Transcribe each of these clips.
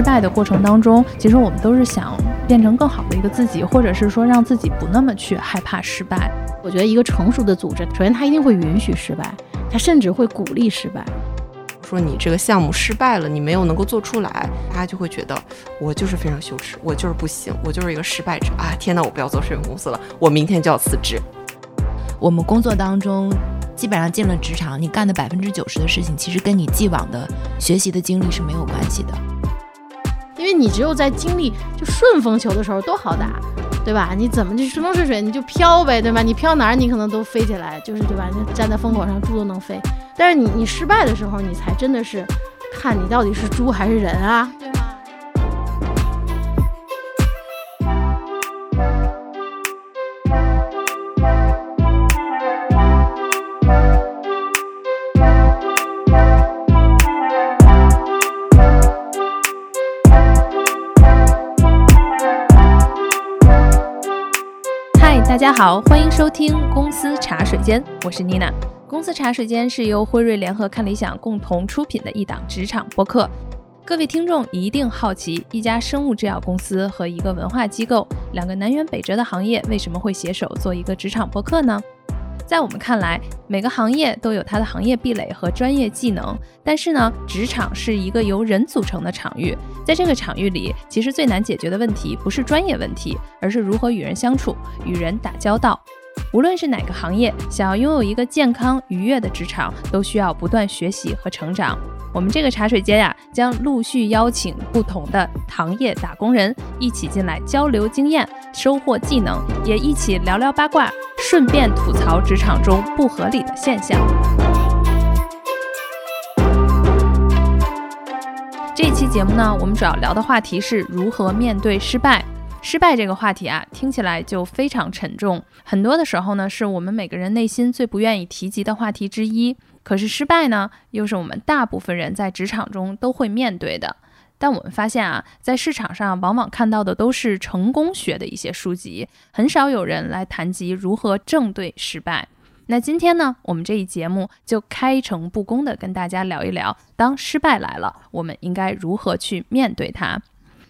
失败的过程当中，其实我们都是想变成更好的一个自己，或者是说让自己不那么去害怕失败。我觉得一个成熟的组织，首先它一定会允许失败，他甚至会鼓励失败。说你这个项目失败了，你没有能够做出来，大家就会觉得我就是非常羞耻，我就是不行，我就是一个失败者啊！天哪，我不要做摄影公司了，我明天就要辞职。我们工作当中，基本上进了职场，你干的百分之九十的事情，其实跟你既往的学习的经历是没有关系的，因为你只有在经历就顺风球的时候都好打，对吧？你怎么就顺风顺水，你就飘呗，对吧？你飘哪儿，你可能都飞起来，就是对吧？你站在风口上，猪都能飞。但是你你失败的时候，你才真的是看你到底是猪还是人啊，好，欢迎收听公司茶水间，我是妮娜。公司茶水间是由辉瑞联合看理想共同出品的一档职场播客。各位听众一定好奇，一家生物制药公司和一个文化机构，两个南辕北辙的行业，为什么会携手做一个职场播客呢？在我们看来，每个行业都有它的行业壁垒和专业技能，但是呢，职场是一个由人组成的场域，在这个场域里，其实最难解决的问题不是专业问题，而是如何与人相处、与人打交道。无论是哪个行业，想要拥有一个健康愉悦的职场，都需要不断学习和成长。我们这个茶水间呀，将陆续邀请不同的行业打工人一起进来交流经验、收获技能，也一起聊聊八卦，顺便吐槽职场中不合理的现象。这期节目呢，我们主要聊的话题是如何面对失败。失败这个话题啊，听起来就非常沉重，很多的时候呢，是我们每个人内心最不愿意提及的话题之一。可是失败呢，又是我们大部分人在职场中都会面对的。但我们发现啊，在市场上往往看到的都是成功学的一些书籍，很少有人来谈及如何正对失败。那今天呢，我们这一节目就开诚布公的跟大家聊一聊，当失败来了，我们应该如何去面对它。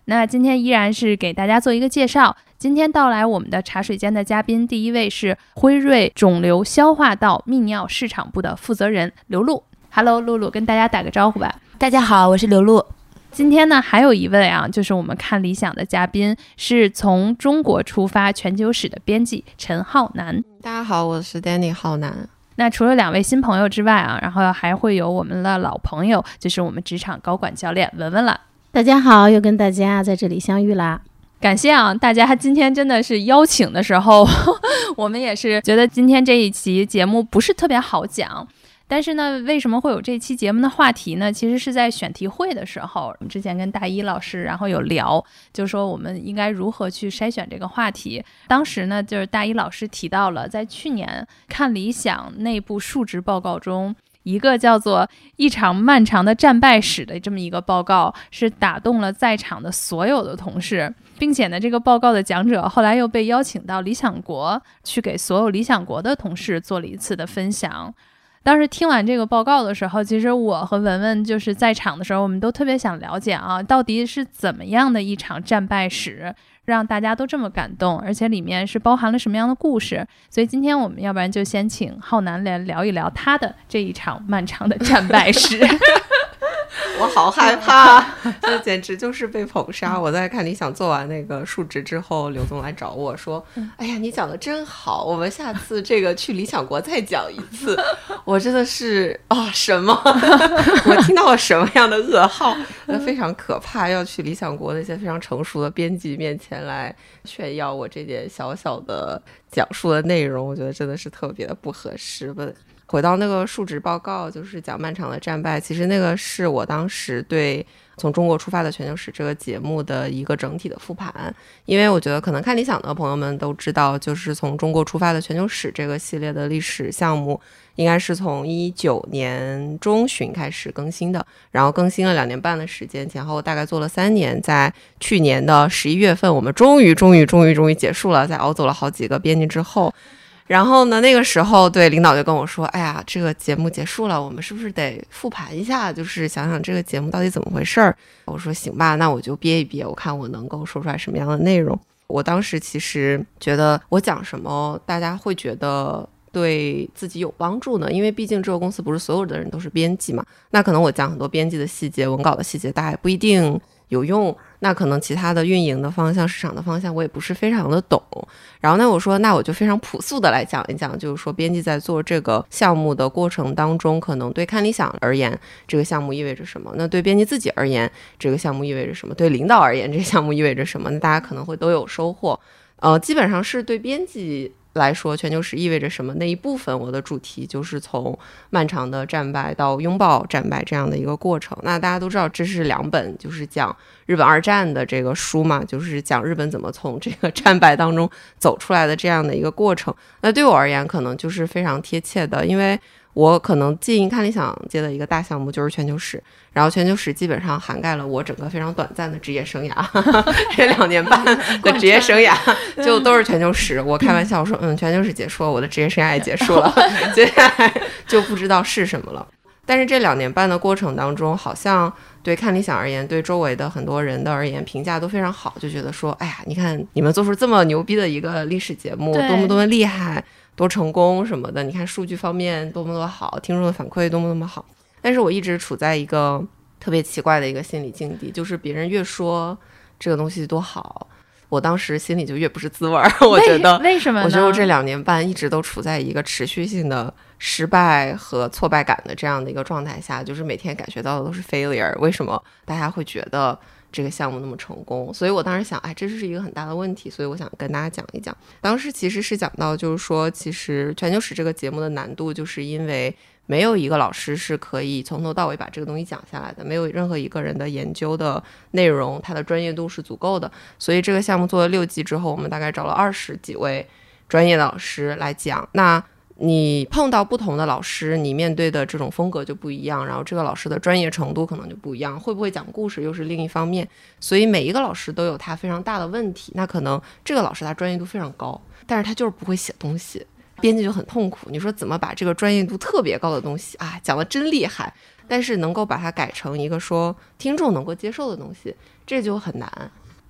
那今天依然是给大家做一个介绍。今天到来我们的茶水间的嘉宾，第一位是辉瑞肿瘤消化道泌尿市场部的负责人刘露。Hello，露露，跟大家打个招呼吧。大家好，我是刘露。今天呢，还有一位啊，就是我们看理想的嘉宾，是从中国出发全球史的编辑陈浩南。大家好，我是 Danny 浩南。那除了两位新朋友之外啊，然后还会有我们的老朋友，就是我们职场高管教练文文了。大家好，又跟大家在这里相遇啦！感谢啊，大家今天真的是邀请的时候，我们也是觉得今天这一期节目不是特别好讲。但是呢，为什么会有这期节目的话题呢？其实是在选题会的时候，我们之前跟大一老师然后有聊，就说我们应该如何去筛选这个话题。当时呢，就是大一老师提到了，在去年看理想内部述职报告中。一个叫做《一场漫长的战败史》的这么一个报告，是打动了在场的所有的同事，并且呢，这个报告的讲者后来又被邀请到理想国去给所有理想国的同事做了一次的分享。当时听完这个报告的时候，其实我和文文就是在场的时候，我们都特别想了解啊，到底是怎么样的一场战败史。让大家都这么感动，而且里面是包含了什么样的故事？所以今天我们要不然就先请浩南来聊一聊他的这一场漫长的战败史。我好害 怕，这简直就是被捧杀。我在看理想做完那个述职之后，刘总来找我说：“哎呀，你讲的真好，我们下次这个去理想国再讲一次。”我真的是啊，什么？我听到了什么样的噩耗？那非常可怕，要去理想国那些非常成熟的编辑面前来炫耀我这点小小的讲述的内容，我觉得真的是特别的不合适。不。回到那个述职报告，就是讲漫长的战败。其实那个是我当时对从中国出发的全球史这个节目的一个整体的复盘，因为我觉得可能看理想的朋友们都知道，就是从中国出发的全球史这个系列的历史项目，应该是从一九年中旬开始更新的，然后更新了两年半的时间，前后大概做了三年，在去年的十一月份，我们终于终于终于终于结束了，在熬走了好几个编辑之后。然后呢，那个时候对领导就跟我说：“哎呀，这个节目结束了，我们是不是得复盘一下？就是想想这个节目到底怎么回事儿。”我说：“行吧，那我就憋一憋，我看我能够说出来什么样的内容。”我当时其实觉得我讲什么，大家会觉得对自己有帮助呢？因为毕竟这个公司不是所有的人都是编辑嘛，那可能我讲很多编辑的细节、文稿的细节，大家也不一定。有用，那可能其他的运营的方向、市场的方向，我也不是非常的懂。然后呢，我说，那我就非常朴素的来讲一讲，就是说，编辑在做这个项目的过程当中，可能对看理想而言，这个项目意味着什么？那对编辑自己而言，这个项目意味着什么？对领导而言，这个项目意味着什么？那大家可能会都有收获。呃，基本上是对编辑。来说，全球史意味着什么？那一部分我的主题就是从漫长的战败到拥抱战败这样的一个过程。那大家都知道，这是两本就是讲日本二战的这个书嘛，就是讲日本怎么从这个战败当中走出来的这样的一个过程。那对我而言，可能就是非常贴切的，因为。我可能进看理想接的一个大项目就是全球史，然后全球史基本上涵盖了我整个非常短暂的职业生涯，这两年半的职业生涯就都是全球史。我开玩笑说，嗯，全球史结束了，我的职业生涯也结束了，接下来就不知道是什么了。但是这两年半的过程当中，好像对看理想而言，对周围的很多人的而言，评价都非常好，就觉得说，哎呀，你看你们做出这么牛逼的一个历史节目，多么多么厉害。多成功什么的，你看数据方面多么多么好，听众的反馈多么多么好。但是我一直处在一个特别奇怪的一个心理境地，就是别人越说这个东西多好，我当时心里就越不是滋味儿。我觉得为什么？我觉得我这两年半一直都处在一个持续性的失败和挫败感的这样的一个状态下，就是每天感觉到的都是 failure。为什么大家会觉得？这个项目那么成功，所以我当时想，哎，这是一个很大的问题，所以我想跟大家讲一讲。当时其实是讲到，就是说，其实全球史这个节目的难度，就是因为没有一个老师是可以从头到尾把这个东西讲下来的，没有任何一个人的研究的内容，他的专业度是足够的。所以这个项目做了六季之后，我们大概找了二十几位专业的老师来讲。那你碰到不同的老师，你面对的这种风格就不一样，然后这个老师的专业程度可能就不一样，会不会讲故事又是另一方面。所以每一个老师都有他非常大的问题。那可能这个老师他专业度非常高，但是他就是不会写东西，编辑就很痛苦。你说怎么把这个专业度特别高的东西啊讲的真厉害，但是能够把它改成一个说听众能够接受的东西，这就很难。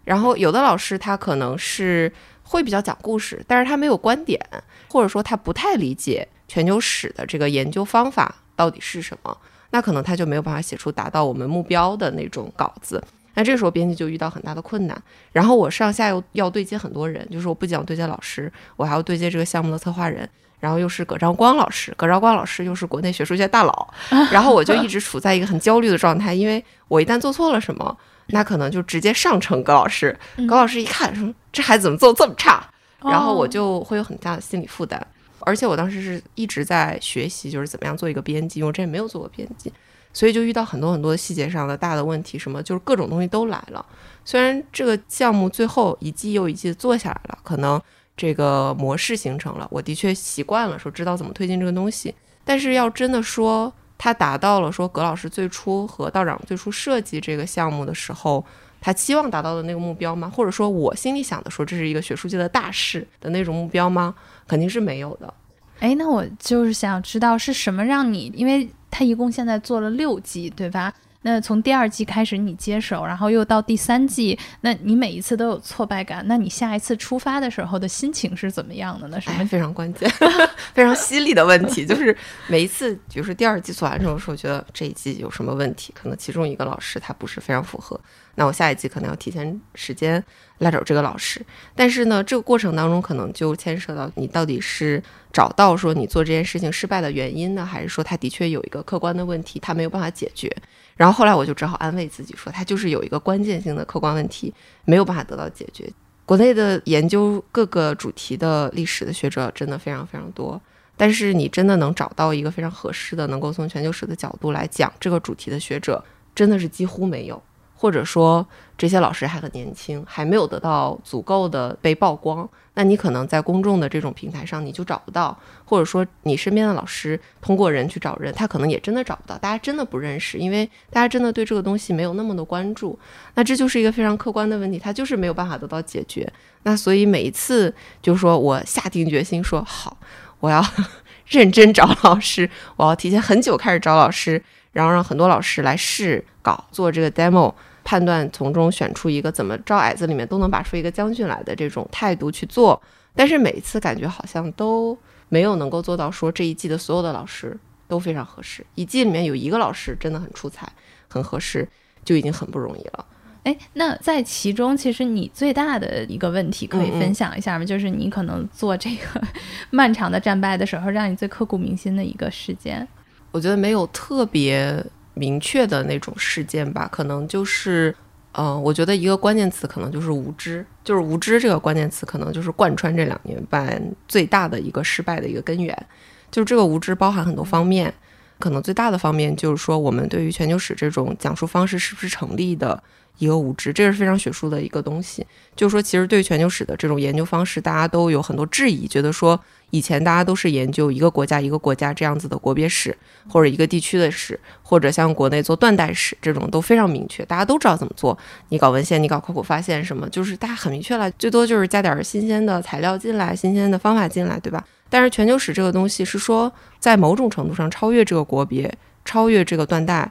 然后有的老师他可能是会比较讲故事，但是他没有观点。或者说他不太理解全球史的这个研究方法到底是什么，那可能他就没有办法写出达到我们目标的那种稿子。那这个时候编辑就遇到很大的困难。然后我上下又要对接很多人，就是我不仅要对接老师，我还要对接这个项目的策划人，然后又是葛兆光老师，葛兆光老师又是国内学术界大佬，然后我就一直处在一个很焦虑的状态，因为我一旦做错了什么，那可能就直接上呈葛老师。葛老师一看说：“这孩子怎么做这么差？”然后我就会有很大的心理负担，而且我当时是一直在学习，就是怎么样做一个编辑，因为我之前没有做过编辑，所以就遇到很多很多细节上的大的问题，什么就是各种东西都来了。虽然这个项目最后一季又一季做下来了，可能这个模式形成了，我的确习惯了，说知道怎么推进这个东西，但是要真的说他达到了说葛老师最初和道长最初设计这个项目的时候。他期望达到的那个目标吗？或者说我心里想的说这是一个学术界的大事的那种目标吗？肯定是没有的。哎，那我就是想知道是什么让你，因为他一共现在做了六季，对吧？那从第二季开始你接手，然后又到第三季，那你每一次都有挫败感，那你下一次出发的时候的心情是怎么样的呢？什么非常关键、非常犀利的问题，就是每一次，比如说第二季做完之后，说觉得这一季有什么问题，可能其中一个老师他不是非常符合，那我下一季可能要提前时间来找这个老师。但是呢，这个过程当中可能就牵涉到你到底是找到说你做这件事情失败的原因呢，还是说他的确有一个客观的问题，他没有办法解决。然后后来我就只好安慰自己说，它就是有一个关键性的客观问题，没有办法得到解决。国内的研究各个主题的历史的学者真的非常非常多，但是你真的能找到一个非常合适的，能够从全球史的角度来讲这个主题的学者，真的是几乎没有，或者说这些老师还很年轻，还没有得到足够的被曝光，那你可能在公众的这种平台上你就找不到，或者说你身边的老师通过人去找人，他可能也真的找不到，大家真的不认识，因为大家真的对这个东西没有那么的关注，那这就是一个非常客观的问题，他就是没有办法得到解决。那所以每一次就说我下定决心说好，我要 认真找老师，我要提前很久开始找老师，然后让很多老师来试稿做这个 demo。判断从中选出一个怎么招矮子里面都能拔出一个将军来的这种态度去做，但是每一次感觉好像都没有能够做到说这一季的所有的老师都非常合适，一季里面有一个老师真的很出彩，很合适，就已经很不容易了。哎，那在其中，其实你最大的一个问题可以分享一下吗？就是你可能做这个 漫长的战败的时候，让你最刻骨铭心的一个事件。我觉得没有特别。明确的那种事件吧，可能就是，嗯，我觉得一个关键词可能就是无知，就是无知这个关键词可能就是贯穿这两年半最大的一个失败的一个根源，就是这个无知包含很多方面，可能最大的方面就是说我们对于全球史这种讲述方式是不是成立的。一个无知，这是非常学术的一个东西。就是说，其实对全球史的这种研究方式，大家都有很多质疑，觉得说以前大家都是研究一个国家一个国家这样子的国别史，或者一个地区的史，或者像国内做断代史这种都非常明确，大家都知道怎么做。你搞文献，你搞考古发现什么，就是大家很明确了，最多就是加点新鲜的材料进来，新鲜的方法进来，对吧？但是全球史这个东西是说，在某种程度上超越这个国别，超越这个断代，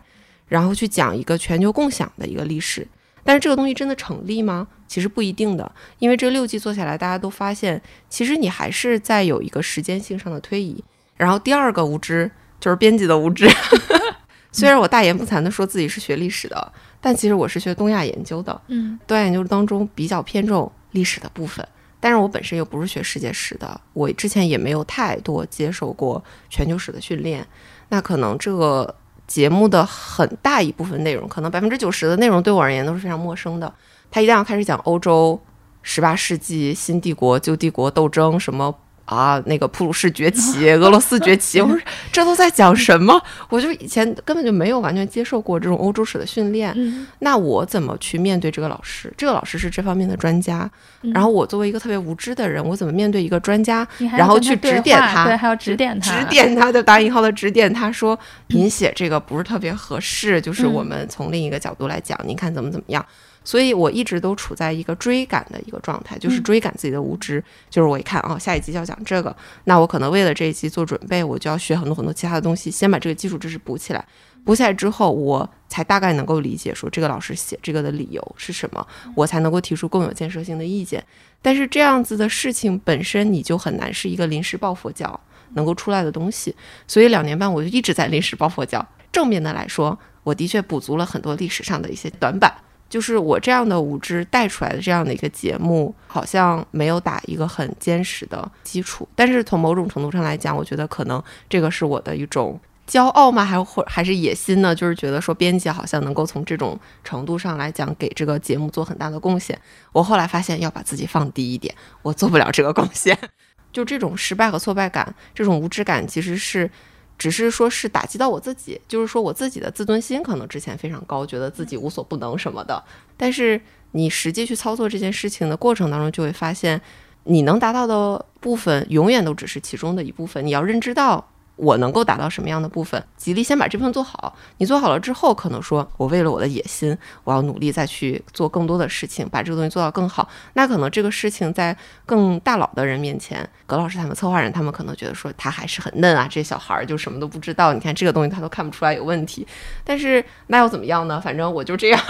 然后去讲一个全球共享的一个历史。但是这个东西真的成立吗？其实不一定的，因为这六季做下来，大家都发现，其实你还是在有一个时间性上的推移。然后第二个无知就是编辑的无知。虽然我大言不惭地说自己是学历史的，但其实我是学东亚研究的。嗯，东亚研究当中比较偏重历史的部分，但是我本身又不是学世界史的，我之前也没有太多接受过全球史的训练，那可能这个。节目的很大一部分内容，可能百分之九十的内容对我而言都是非常陌生的。他一旦要开始讲欧洲十八世纪新帝国旧帝国斗争什么。啊，那个普鲁士崛起，俄罗斯崛起，我说这都在讲什么？我就以前根本就没有完全接受过这种欧洲史的训练，那我怎么去面对这个老师？这个老师是这方面的专家，然后我作为一个特别无知的人，我怎么面对一个专家？然后去指点他，对，还要指点他，指点他的打引号的指点他说，您写这个不是特别合适，就是我们从另一个角度来讲，您看怎么怎么样？所以我一直都处在一个追赶的一个状态，就是追赶自己的无知。就是我一看哦，下一集要讲这个，那我可能为了这一集做准备，我就要学很多很多其他的东西，先把这个基础知识补起来。补起来之后，我才大概能够理解说这个老师写这个的理由是什么，我才能够提出更有建设性的意见。但是这样子的事情本身，你就很难是一个临时抱佛脚能够出来的东西。所以两年半我就一直在临时抱佛脚。正面的来说，我的确补足了很多历史上的一些短板。就是我这样的无知带出来的这样的一个节目，好像没有打一个很坚实的基础。但是从某种程度上来讲，我觉得可能这个是我的一种骄傲吗？还或还是野心呢？就是觉得说编辑好像能够从这种程度上来讲给这个节目做很大的贡献。我后来发现要把自己放低一点，我做不了这个贡献。就这种失败和挫败感，这种无知感，其实是。只是说是打击到我自己，就是说我自己的自尊心可能之前非常高，觉得自己无所不能什么的。但是你实际去操作这件事情的过程当中，就会发现你能达到的部分永远都只是其中的一部分。你要认知到。我能够达到什么样的部分？极力先把这部分做好。你做好了之后，可能说我为了我的野心，我要努力再去做更多的事情，把这个东西做到更好。那可能这个事情在更大佬的人面前，葛老师他们策划人，他们可能觉得说他还是很嫩啊，这小孩儿就什么都不知道。你看这个东西他都看不出来有问题。但是那又怎么样呢？反正我就这样，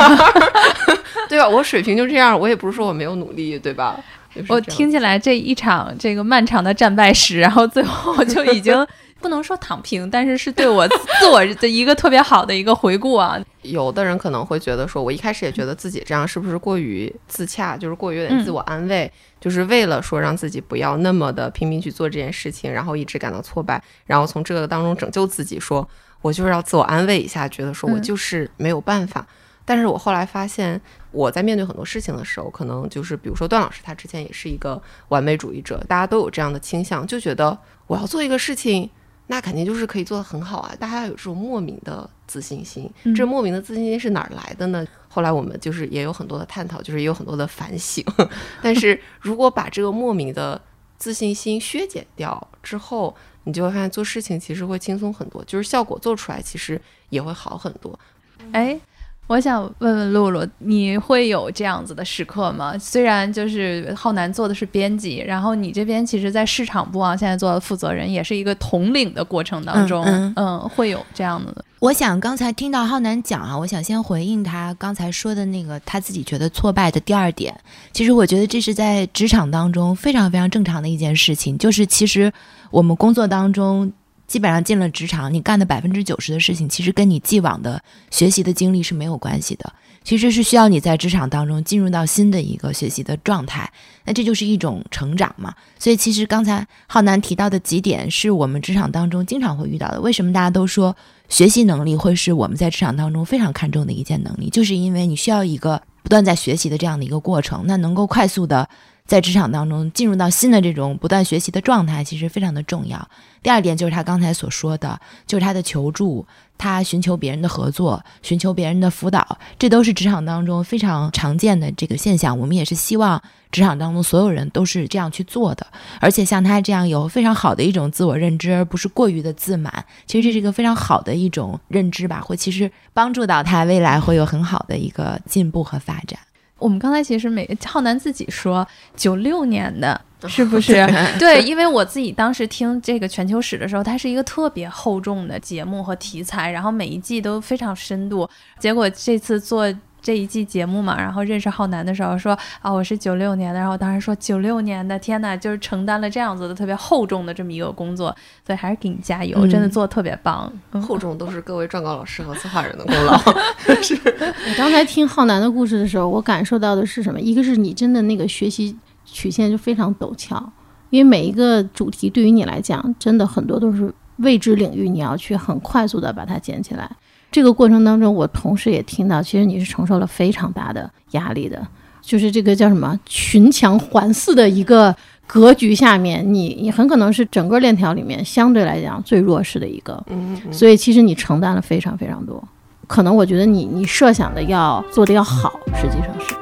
对吧？我水平就这样，我也不是说我没有努力，对吧？我听起来这一场这个漫长的战败史，然后最后就已经。不能说躺平，但是是对我 自我的一个特别好的一个回顾啊。有的人可能会觉得说，我一开始也觉得自己这样是不是过于自洽，就是过于有点自我安慰，就是为了说让自己不要那么的拼命去做这件事情，然后一直感到挫败，然后从这个当中拯救自己，说我就是要自我安慰一下，觉得说我就是没有办法。但是我后来发现，我在面对很多事情的时候，可能就是比如说段老师，他之前也是一个完美主义者，大家都有这样的倾向，就觉得我要做一个事情。那肯定就是可以做得很好啊。大家有这种莫名的自信心，嗯这莫名的自信心是哪儿来的呢？后来我们就是也有很多的探讨，就是也有很多的反省。但是如果把这个莫名的自信心削减掉之后，你就会发现做事情其实会轻松很多，就是效果做出来其实也会好很多。哎，我想问问露露，你会有这样子的时刻吗？虽然就是浩南做的是编辑，然后你这边其实，在市场部啊，现在做的负责人，也是一个统领的过程当中，嗯嗯会有这样的。我想刚才听到浩南讲啊，我想先回应他刚才说的那个他自己觉得挫败的第二点。其实我觉得这是在职场当中非常非常正常的一件事情，就是其实我们工作当中。基本上进了职场，你干的百分之九十的事情，其实跟你既往的学习的经历是没有关系的。其实是需要你在职场当中进入到新的一个学习的状态，那这就是一种成长嘛。所以其实刚才浩南提到的几点，是我们职场当中经常会遇到的。为什么大家都说学习能力会是我们在职场当中非常看重的一件能力？就是因为你需要一个不断在学习的这样的一个过程，那能够快速的在职场当中进入到新的这种不断学习的状态，其实非常的重要。第二点就是他刚才所说的，就是他的求助，他寻求别人的合作，寻求别人的辅导，这都是职场当中非常常见的这个现象。我们也是希望职场当中所有人都是这样去做的，而且像他这样有非常好的一种自我认知，而不是过于的自满。其实这是一个非常好的一种认知吧，会其实帮助到他未来会有很好的一个进步和发展。我们刚才其实每浩南自己说九六年的，是不是？对，因为我自己当时听这个全球史的时候，它是一个特别厚重的节目和题材，然后每一季都非常深度。结果这次做这一季节目嘛，然后认识浩南的时候说啊，我是九六年的，然后当时说九六年的，天呐，就是承担了这样子的特别厚重的这么一个工作，所以还是给你加油，嗯真的做的特别棒。嗯厚重都是各位撰稿老师和策划人的功劳。是我刚才听浩南的故事的时候，我感受到的是什么？一个是你真的那个学习曲线就非常陡峭，因为每一个主题对于你来讲，真的很多都是未知领域，你要去很快速的把它捡起来。这个过程当中，我同时也听到，其实你是承受了非常大的压力的，就是这个叫什么群强环伺的一个格局下面，你你很可能是整个链条里面相对来讲最弱势的一个。嗯，嗯所以其实你承担了非常非常多，可能我觉得你你设想的要做的要好，实际上是。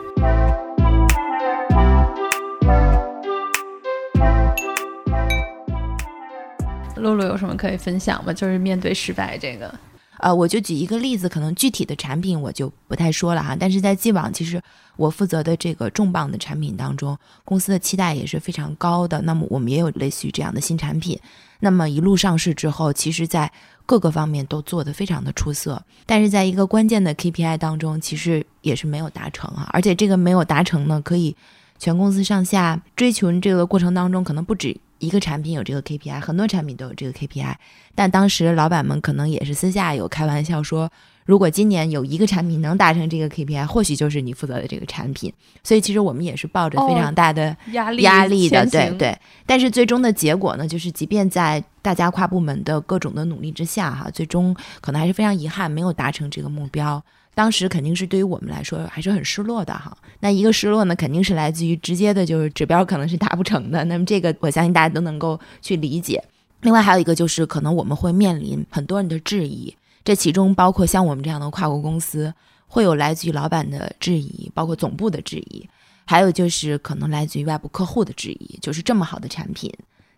露露有什么可以分享吗？就是面对失败这个，呃，我就举一个例子，可能具体的产品我就不太说了哈。但是在既往，其实我负责的这个重磅的产品当中，公司的期待也是非常高的。那么我们也有类似于这样的新产品。那么一路上市之后，其实在各个方面都做得非常的出色，但是在一个关键的 KPI 当中，其实也是没有达成啊。而且这个没有达成呢，可以全公司上下追求这个过程当中，可能不止一个产品有这个 KPI，很多产品都有这个 KPI。但当时老板们可能也是私下有开玩笑说，如果今年有一个产品能达成这个 KPI，或许就是你负责的这个产品。所以其实我们也是抱着非常大的压力压力的，对对。但是最终的结果呢，就是即便在大家跨部门的各种的努力之下，哈，最终可能还是非常遗憾没有达成这个目标。当时肯定是对于我们来说还是很失落的哈。那一个失落呢，肯定是来自于直接的，就是指标可能是达不成的。那么这个我相信大家都能够去理解。另外还有一个就是，可能我们会面临很多人的质疑，这其中包括像我们这样的跨国公司，会有来自于老板的质疑，包括总部的质疑，还有就是可能来自于外部客户的质疑，就是这么好的产品，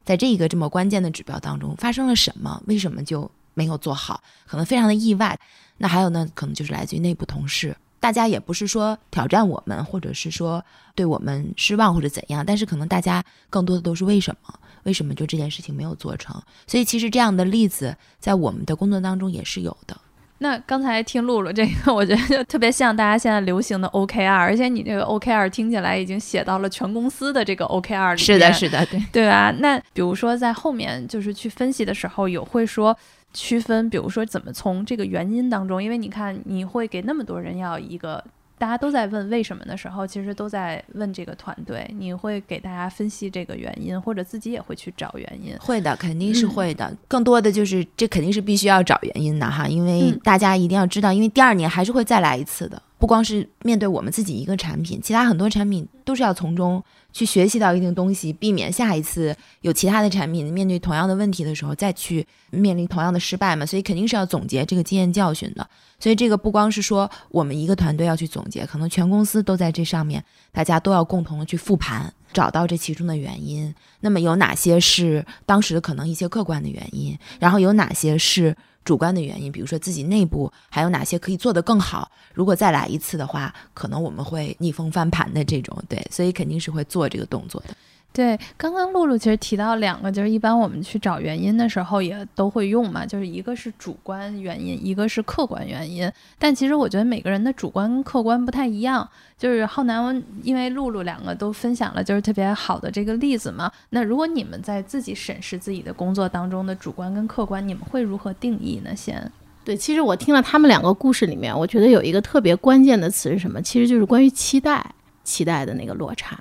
在这一个这么关键的指标当中发生了什么？为什么就没有做好？可能非常的意外。那还有呢，可能就是来自于内部同事，大家也不是说挑战我们，或者是说对我们失望或者怎样，但是可能大家更多的都是为什么？为什么就这件事情没有做成？所以其实这样的例子在我们的工作当中也是有的。那刚才听露露这个，我觉得就特别像大家现在流行的 OKR，而且你这个 OKR 听起来已经写到了全公司的这个 OKR 里面。是的，是的，对。对吧？那比如说在后面就是去分析的时候，有会说区分，比如说怎么从这个原因当中，因为你看你会给那么多人要一个。大家都在问为什么的时候，其实都在问这个团队。你会给大家分析这个原因，或者自己也会去找原因。会的，肯定是会的。更多的就是这肯定是必须要找原因的哈，因为大家一定要知道，因为第二年还是会再来一次的。不光是面对我们自己一个产品，其他很多产品都是要从中去学习到一定东西，避免下一次有其他的产品面对同样的问题的时候再去面临同样的失败嘛。所以肯定是要总结这个经验教训的。所以这个不光是说我们一个团队要去总结，可能全公司都在这上面，大家都要共同的去复盘，找到这其中的原因。那么有哪些是当时的可能一些客观的原因，然后有哪些是主观的原因？比如说自己内部还有哪些可以做得更好？如果再来一次的话，可能我们会逆风翻盘的这种。对，所以肯定是会做这个动作的。对，刚刚露露其实提到两个，就是一般我们去找原因的时候也都会用嘛，就是一个是主观原因，一个是客观原因。但其实我觉得每个人的主观跟客观不太一样。就是浩南，因为露露两个都分享了就是特别好的这个例子嘛。那如果你们在自己审视自己的工作当中的主观跟客观，你们会如何定义呢？先对，其实我听了他们两个故事里面，我觉得有一个特别关键的词是什么？其实就是关于期待，期待的那个落差。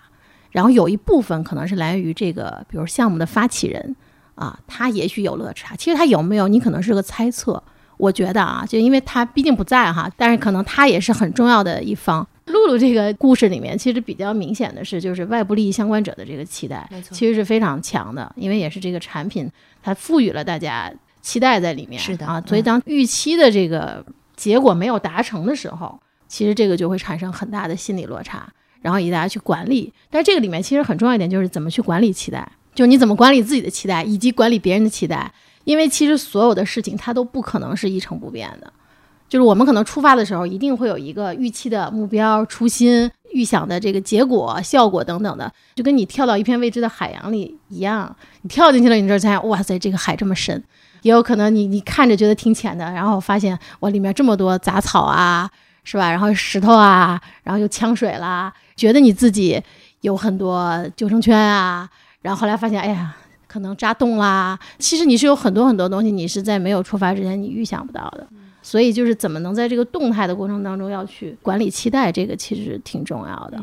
然后有一部分可能是来源于这个，比如项目的发起人啊，他也许有落差。其实他有没有，你可能是个猜测。我觉得啊，就因为他毕竟不在哈，但是可能他也是很重要的一方。露露这个故事里面，其实比较明显的是，就是外部利益相关者的这个期待，其实是非常强的，因为也是这个产品它赋予了大家期待在里面。是的啊，所以当预期的这个结果没有达成的时候，其实这个就会产生很大的心理落差。然后以大家去管理，但是这个里面其实很重要一点就是怎么去管理期待，就你怎么管理自己的期待，以及管理别人的期待。因为其实所有的事情它都不可能是一成不变的，就是我们可能出发的时候一定会有一个预期的目标、初心、预想的这个结果、效果等等的，就跟你跳到一片未知的海洋里一样，你跳进去了，你这才哇塞，这个海这么深，也有可能你你看着觉得挺浅的，然后发现哇里面这么多杂草啊。是吧？然后石头啊，然后又呛水啦，觉得你自己有很多救生圈啊，然后后来发现，哎呀，可能扎洞啦。其实你是有很多很多东西，你是在没有出发之前你预想不到的。所以就是怎么能在这个动态的过程当中要去管理期待，这个其实挺重要的。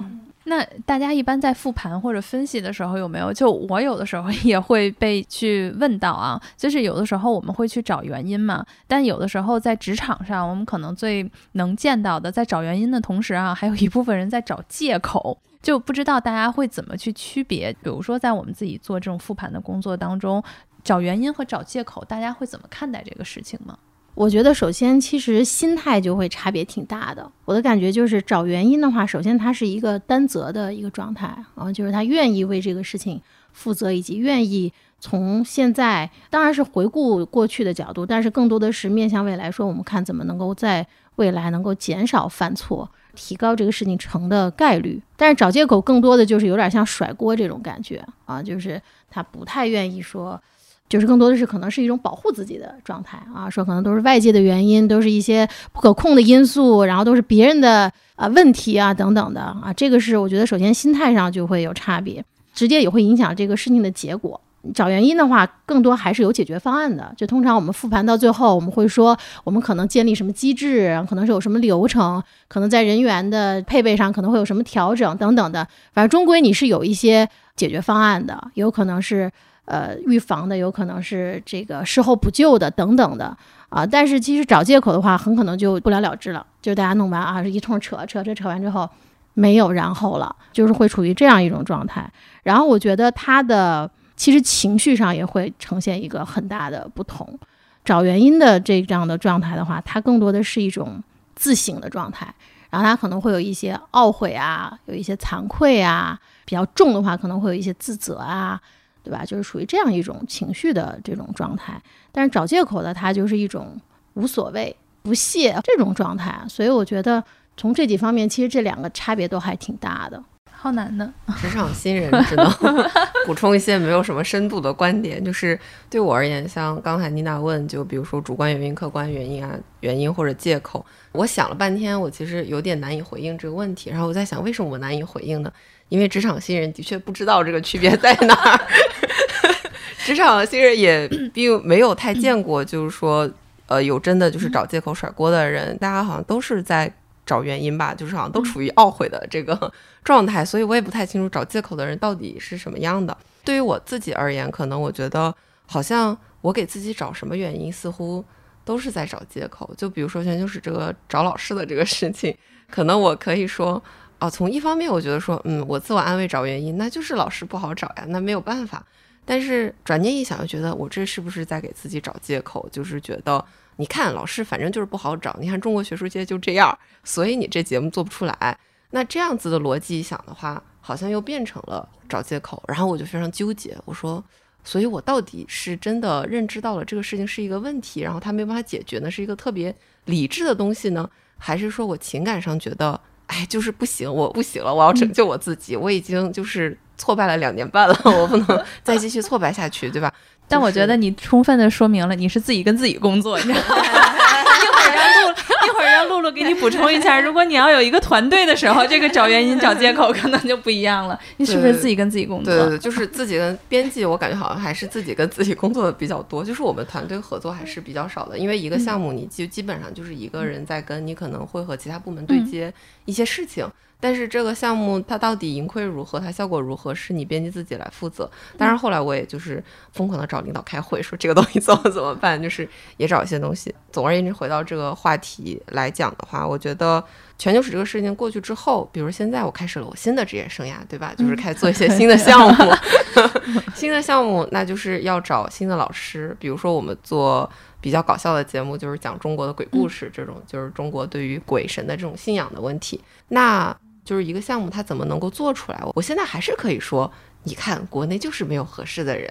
那大家一般在复盘或者分析的时候有没有？就我有的时候 也会被去问到啊，就是有的时候我们会去找原因嘛，但有的时候在职场上，我们可能最能见到的，在找原因的同时啊，还有一部分人在找借口，就不知道大家会怎么去区别。比如说在我们自己做这种复盘的工作当中，找原因和找借口，大家会怎么看待这个事情吗？我觉得首先其实心态就会差别挺大的。我的感觉就是找原因的话，首先他是一个担责的一个状态啊，就是他愿意为这个事情负责，以及愿意从现在当然是回顾过去的角度，但是更多的是面向未来，说我们看怎么能够在未来能够减少犯错，提高这个事情成的概率。但是找借口更多的就是有点像甩锅这种感觉啊，就是他不太愿意说。就是更多的是可能是一种保护自己的状态啊，说可能都是外界的原因，都是一些不可控的因素，然后都是别人的啊问题啊等等的啊，这个是我觉得首先心态上就会有差别，直接也会影响这个事情的结果。找原因的话，更多还是有解决方案的。就通常我们复盘到最后，我们会说我们可能建立什么机制，可能是有什么流程，可能在人员的配备上可能会有什么调整等等的。反正终归你是有一些解决方案的，有可能是。呃，预防的有可能是这个事后补救的等等的啊，但是其实找借口的话，很可能就不了了之了，就是大家弄完啊，一通扯扯扯扯完之后，没有然后了，就是会处于这样一种状态。然后我觉得他的其实情绪上也会呈现一个很大的不同。找原因的这样的状态的话，他更多的是一种自省的状态，然后他可能会有一些懊悔啊，有一些惭愧啊，比较重的话可能会有一些自责啊。对吧？就是属于这样一种情绪的这种状态，但是找借口的他就是一种无所谓、不屑这种状态。所以我觉得从这几方面，其实这两个差别都还挺大的。好难呢，职场新人只能 补充一些没有什么深度的观点。就是对我而言，像刚才妮娜问，就比如说主观原因、客观原因啊，原因或者借口，我想了半天，我其实有点难以回应这个问题。然后我在想，为什么我难以回应呢？因为职场新人的确不知道这个区别在哪儿，职场新人也 并没有太见过，就是说，呃，有真的就是找借口甩锅的人，大家好像都是在找原因吧，就是好像都处于懊悔的这个 状态，所以我也不太清楚找借口的人到底是什么样的。对于我自己而言，可能我觉得好像我给自己找什么原因，似乎都是在找借口。就比如说，现在就是这个找老师的这个事情。可能我可以说，哦，从一方面我觉得说，嗯，我自我安慰找原因，那就是老师不好找呀，那没有办法。但是转念一想，又觉得我这是不是在给自己找借口？就是觉得，你看老师反正就是不好找，你看中国学术界就这样，所以你这节目做不出来。那这样子的逻辑一想的话，好像又变成了找借口。然后我就非常纠结，我说，所以我到底是真的认知到了这个事情是一个问题，然后他没办法解决呢，是一个特别理智的东西呢，还是说我情感上觉得，哎，就是不行，我不行了，我要拯救我自己，我已经就是挫败了两年半了，我不能 再继续挫败下去，对吧？但我觉得你充分的说明了你是自己跟自己工作，你知道吗？一会儿让露一会儿让露露给你补充一下，如果你要有一个团队的时候，这个找原因、找借口可能就不一样了。你是不是自己跟自己工作？对对对，就是自己跟编辑，我感觉好像还是自己跟自己工作的比较多，就是我们团队合作还是比较少的，因为一个项目你就基本上就是一个人在跟，你可能会和其他部门对接一些事情。但是这个项目它到底盈亏如何，它效果如何，是你编辑自己来负责。当然后来我也就是疯狂的找领导开会，说这个东西 怎么怎么办，就是也找一些东西。总而言之，回到这个话题来讲的话，我觉得全球史这个事情过去之后，比如现在我开始了我新的职业生涯，对吧？就是开始做一些 新的项目，新的项目，那就是要找新的老师。比如说我们做比较搞笑的节目，就是讲中国的鬼故事，这种就是中国对于鬼神的这种信仰的问题。那就是一个项目，它怎么能够做出来？我现在还是可以说，你看国内就是没有合适的人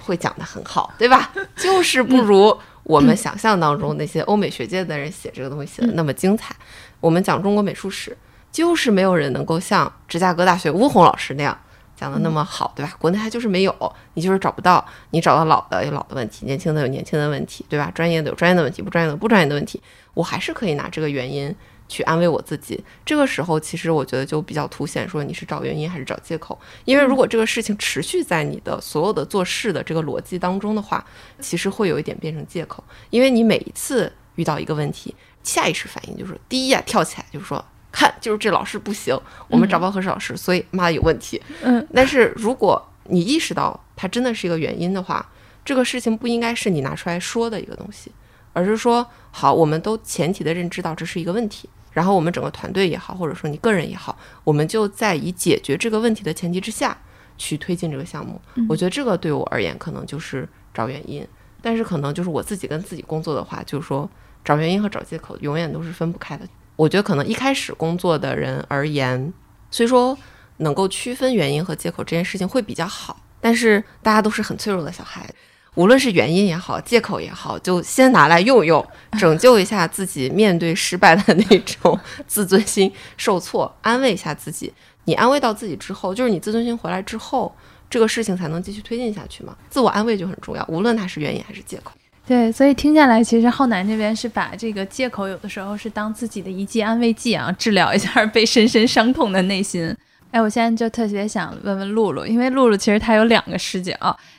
会讲得很好，对吧？就是不如我们想象当中那些欧美学界的人写这个东西写的那么精彩。我们讲中国美术史，就是没有人能够像芝加哥大学吴红老师那样讲的那么好，对吧？国内还就是没有，你就是找不到，你找到老的有老的问题，年轻的有年轻的问题，对吧？专业的有专业的问题，不专业的不专业的问题，我还是可以拿这个原因。去安慰我自己，这个时候其实我觉得就比较凸显说你是找原因还是找借口。因为如果这个事情持续在你的所有的做事的这个逻辑当中的话，其实会有一点变成借口。因为你每一次遇到一个问题，下意识反应就是第一呀跳起来就是说，看就是这老师不行，我们找不到合适老师，所以妈有问题。嗯，但是如果你意识到它真的是一个原因的话，这个事情不应该是你拿出来说的一个东西，而是说好，我们都前提的认知到这是一个问题。然后我们整个团队也好，或者说你个人也好，我们就在以解决这个问题的前提之下去推进这个项目。我觉得这个对我而言可能就是找原因，但是可能就是我自己跟自己工作的话，就是说找原因和找借口永远都是分不开的。我觉得可能一开始工作的人而言，虽说能够区分原因和借口这件事情会比较好，但是大家都是很脆弱的小孩。无论是原因也好，借口也好，就先拿来用用，拯救一下自己面对失败的那种自尊心受挫，安慰一下自己。你安慰到自己之后，就是你自尊心回来之后，这个事情才能继续推进下去嘛。自我安慰就很重要，无论它是原因还是借口。对，所以听下来，其实浩南这边是把这个借口有的时候是当自己的一剂安慰剂啊，治疗一下被深深伤痛的内心。哎，我现在就特别想问问露露，因为露露其实她有两个视角，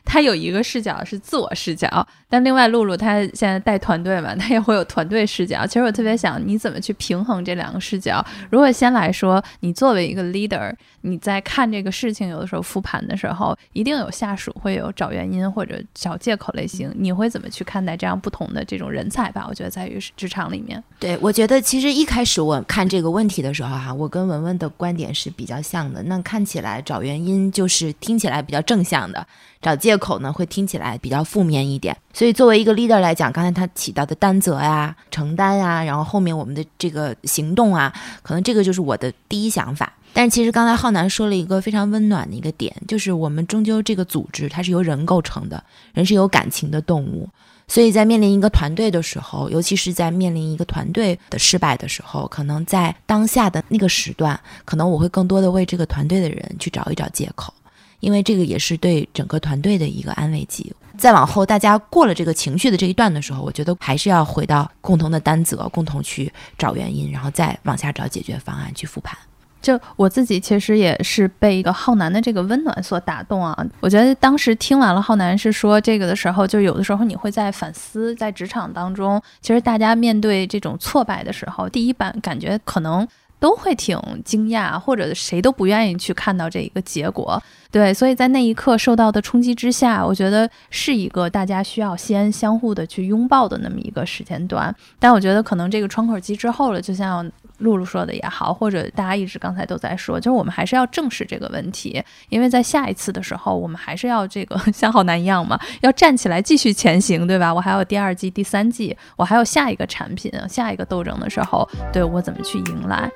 她有一个视角是自我视角，但另外露露她现在带团队嘛，她也会有团队视角。其实我特别想你怎么去平衡这两个视角。如果先来说，你作为一个 leader，你在看这个事情有的时候复盘的时候，一定有下属会有找原因或者找借口类型，你会怎么去看待这样不同的这种人才吧？我觉得在于职场里面，对我觉得其实一开始我看这个问题的时候哈，我跟文文的观点是比较像的。那看起来找原因就是听起来比较正向的，找借口呢会听起来比较负面一点。所以作为一个 leader 来讲，刚才他起到的担责呀、承担呀，然后后面我们的这个行动啊，可能这个就是我的第一想法。但其实刚才浩南说了一个非常温暖的一个点，就是我们终究这个组织它是由人构成的，人是有感情的动物。所以在面临一个团队的时候，尤其是在面临一个团队的失败的时候，可能在当下的那个时段，可能我会更多的为这个团队的人去找一找借口，因为这个也是对整个团队的一个安慰剂。再往后，大家过了这个情绪的这一段的时候，我觉得还是要回到共同的担责，共同去找原因，然后再往下找解决方案去复盘。就我自己其实也是被一个浩南的这个温暖所打动啊！我觉得当时听完了浩南是说这个的时候，就有的时候你会在反思，在职场当中，其实大家面对这种挫败的时候，第一版感觉可能都会挺惊讶，或者谁都不愿意去看到这一个结果。对，所以在那一刻受到的冲击之下，我觉得是一个大家需要先相互的去拥抱的那么一个时间段。但我觉得可能这个窗口期之后了，就像。露露说的也好，或者大家一直刚才都在说，就是我们还是要正视这个问题，因为在下一次的时候，我们还是要这个像好男一样嘛，要站起来继续前行，对吧？我还有第二季、第三季，我还有下一个产品、下一个斗争的时候，对我怎么去迎来？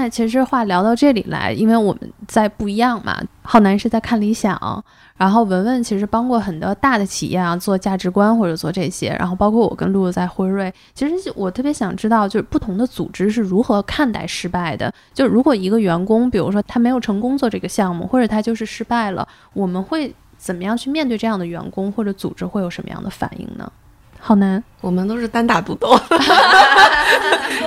那其实话聊到这里来，因为我们在不一样嘛。浩南是在看理想，然后文文其实帮过很多大的企业啊做价值观或者做这些，然后包括我跟露露在辉瑞。其实我特别想知道，就是不同的组织是如何看待失败的。就如果一个员工，比如说他没有成功做这个项目，或者他就是失败了，我们会怎么样去面对这样的员工或者组织会有什么样的反应呢？好难，我们都是单打独斗，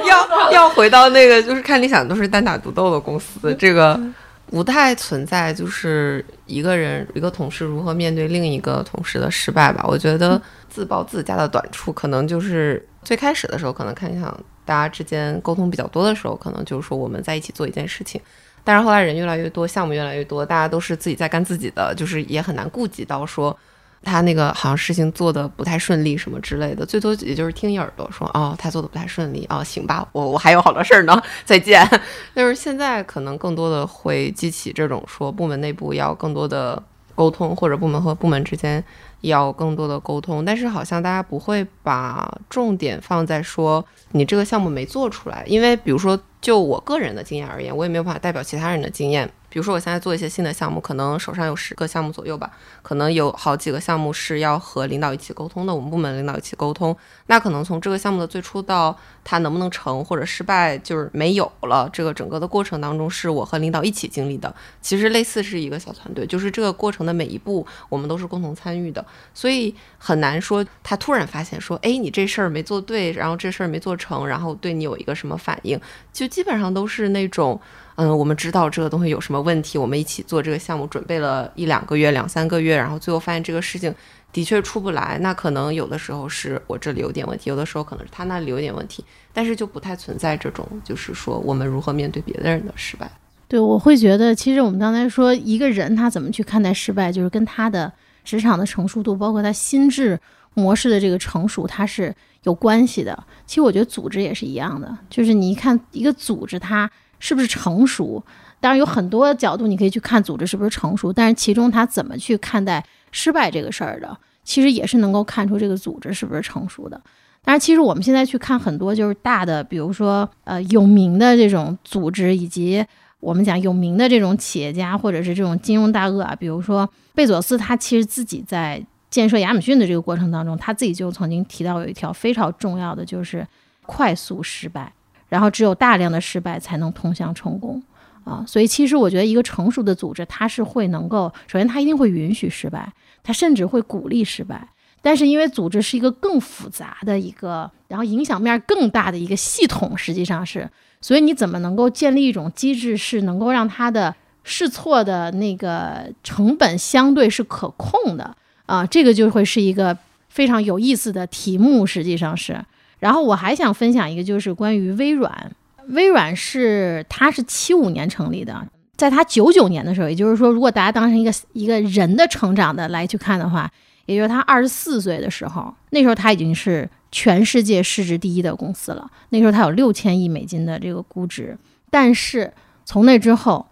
要要回到那个就是看理想都是单打独斗的公司，这个不太存在就是一个人一个同事如何面对另一个同事的失败吧。我觉得自曝自家的短处，可能就是最开始的时候，可能看理想大家之间沟通比较多的时候，可能就是说我们在一起做一件事情，但是后来人越来越多，项目越来越多，大家都是自己在干自己的，就是也很难顾及到说。他那个好像事情做的不太顺利，什么之类的，最多也就是听一耳朵说，哦，他做的不太顺利，哦，行吧，我我还有好多事儿呢，再见。但是现在可能更多的会激起这种说部门内部要更多的沟通，或者部门和部门之间要更多的沟通，但是好像大家不会把重点放在说你这个项目没做出来，因为比如说就我个人的经验而言，我也没有办法代表其他人的经验。比如说，我现在做一些新的项目，可能手上有十个项目左右吧，可能有好几个项目是要和领导一起沟通的，我们部门领导一起沟通。那可能从这个项目的最初到它能不能成或者失败，就是没有了，这个整个的过程当中是我和领导一起经历的。其实类似是一个小团队，就是这个过程的每一步我们都是共同参与的，所以很难说他突然发现说，哎，你这事儿没做对，然后这事儿没做成，然后对你有一个什么反应，就基本上都是那种。嗯，我们知道这个东西有什么问题，我们一起做这个项目，准备了一两个月、两三个月，然后最后发现这个事情的确出不来。那可能有的时候是我这里有点问题，有的时候可能是他那里有点问题，但是就不太存在这种，就是说我们如何面对别的人的失败。对，我会觉得，其实我们刚才说一个人他怎么去看待失败，就是跟他的职场的成熟度，包括他心智模式的这个成熟，它是有关系的。其实我觉得组织也是一样的，就是你一看一个组织它。是不是成熟？当然有很多角度你可以去看组织是不是成熟，但是其中他怎么去看待失败这个事儿的，其实也是能够看出这个组织是不是成熟的。当然，其实我们现在去看很多就是大的，比如说呃有名的这种组织，以及我们讲有名的这种企业家或者是这种金融大鳄啊，比如说贝佐斯，他其实自己在建设亚马逊的这个过程当中，他自己就曾经提到有一条非常重要的，就是快速失败。然后只有大量的失败才能通向成功，啊，所以其实我觉得一个成熟的组织，它是会能够，首先它一定会允许失败，它甚至会鼓励失败。但是因为组织是一个更复杂的一个，然后影响面更大的一个系统，实际上是，所以你怎么能够建立一种机制，是能够让它的试错的那个成本相对是可控的啊？这个就会是一个非常有意思的题目，实际上是。然后我还想分享一个，就是关于微软。微软是它是七五年成立的，在它九九年的时候，也就是说，如果大家当成一个一个人的成长的来去看的话，也就是他二十四岁的时候，那时候他已经是全世界市值第一的公司了。那时候他有六千亿美金的这个估值，但是从那之后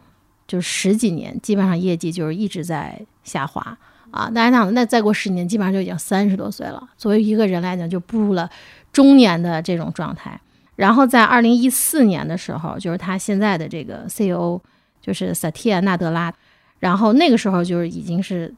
就十几年，基本上业绩就是一直在下滑啊。大家想，那再过十年，基本上就已经三十多岁了。作为一个人来讲，就步入了。中年的这种状态，然后在二零一四年的时候，就是他现在的这个 CEO 就是萨提亚纳德拉，然后那个时候就是已经是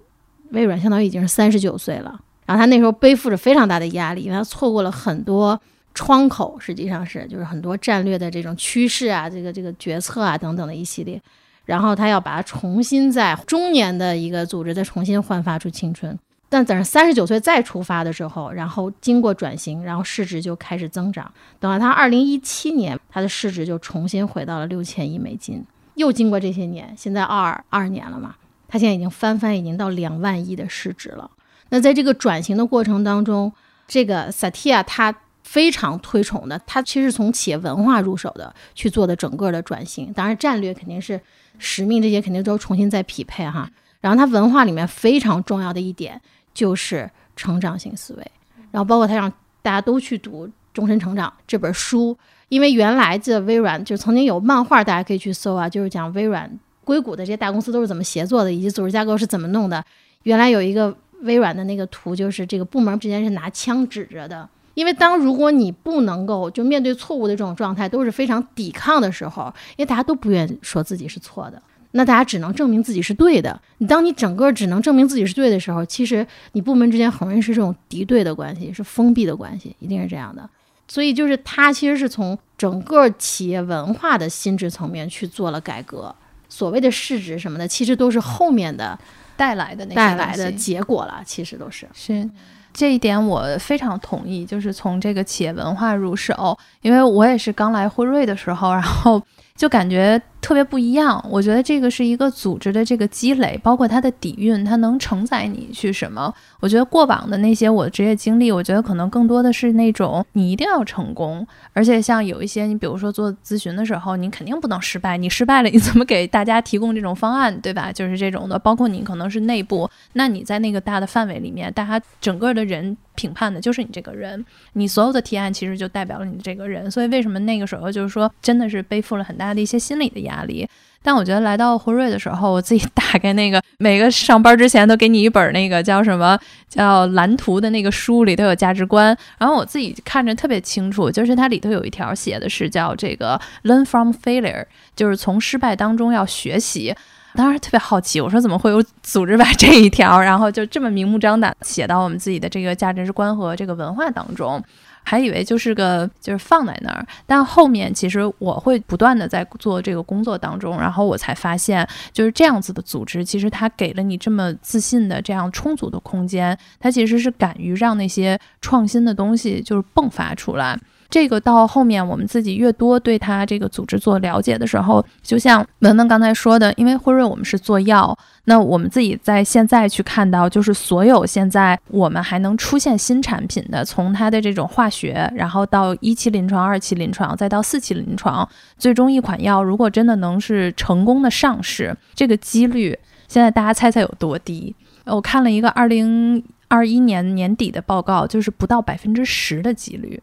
微软相当于已经是三十九岁了，然后他那时候背负着非常大的压力，因为他错过了很多窗口，实际上是就是很多战略的这种趋势啊，这个这个决策啊等等的一系列，然后他要把它重新在中年的一个组织再重新焕发出青春。但等三十九岁再出发的时候，然后经过转型，然后市值就开始增长。等到他二零一七年，他的市值就重新回到了六千亿美金。又经过这些年，现在二二年了嘛，他现在已经翻番，已经到两万亿的市值了。那在这个转型的过程当中，这个萨提亚他非常推崇的，他其实从企业文化入手的去做的整个的转型。当然，战略肯定是使命这些肯定都重新再匹配哈。然后他文化里面非常重要的一点就是成长型思维，然后包括他让大家都去读《终身成长》这本书，因为原来这微软就曾经有漫画，大家可以去搜啊，就是讲微软硅谷的这些大公司都是怎么协作的，以及组织架构是怎么弄的。原来有一个微软的那个图，就是这个部门之间是拿枪指着的。因为当如果你不能够就面对错误的这种状态都是非常抵抗的时候，因为大家都不愿意说自己是错的，那大家只能证明自己是对的。你当你整个只能证明自己是对的时候，其实你部门之间很容易是这种敌对的关系，是封闭的关系，一定是这样的。所以就是它其实是从整个企业文化的心智层面去做了改革，所谓的市值什么的，其实都是后面的带来的那些带来的结果了，其实都是。是。这一点我非常同意，就是从这个企业文化入手，因为我也是刚来辉瑞的时候，然后就感觉特别不一样。我觉得这个是一个组织的这个积累，包括它的底蕴，它能承载你去什么。我觉得过往的那些我的职业经历，我觉得可能更多的是那种你一定要成功，而且像有一些你比如说做咨询的时候，你肯定不能失败，你失败了 你怎么给大家提供这种方案，对吧？就是这种的，包括你可能是内部，那你在那个大的范围里面，大家整个的人评判的就是你这个人，你所有的提案其实就代表了你这个人，所以为什么那个时候就是说真的是背负了很大的一些心理的压压力。但我觉得来到辉瑞的时候，我自己打开那个每个上班之前都给你一本那个叫什么叫蓝图的那个书，里头有价值观，然后我自己看着特别清楚，就是它里头有一条写的是叫这个 learn from failure，就是从失败当中要学习。当时特别好奇，我说怎么会有组织把这一条，然后就这么明目张胆写到我们自己的这个价值观和这个文化当中。还以为就是个就是放在那儿，但后面其实我会不断的在做这个工作当中，然后我才发现，就是这样子的组织，其实它给了你这么自信的这样充足的空间，它其实是敢于让那些创新的东西就是迸发出来。这个到后面我们自己越多对它这个组织做了解的时候，就像文文刚才说的，因为辉瑞我们是做药，那我们自己在现在去看到，就是所有现在我们还能出现新产品的，从它的这种化学，然后到一期临床、二期临床，再到四期临床，最终一款药如果真的能是成功的上市，这个几率现在大家猜猜有多低？我看了一个二零二一年年底的报告，就是不到百分之十的几率。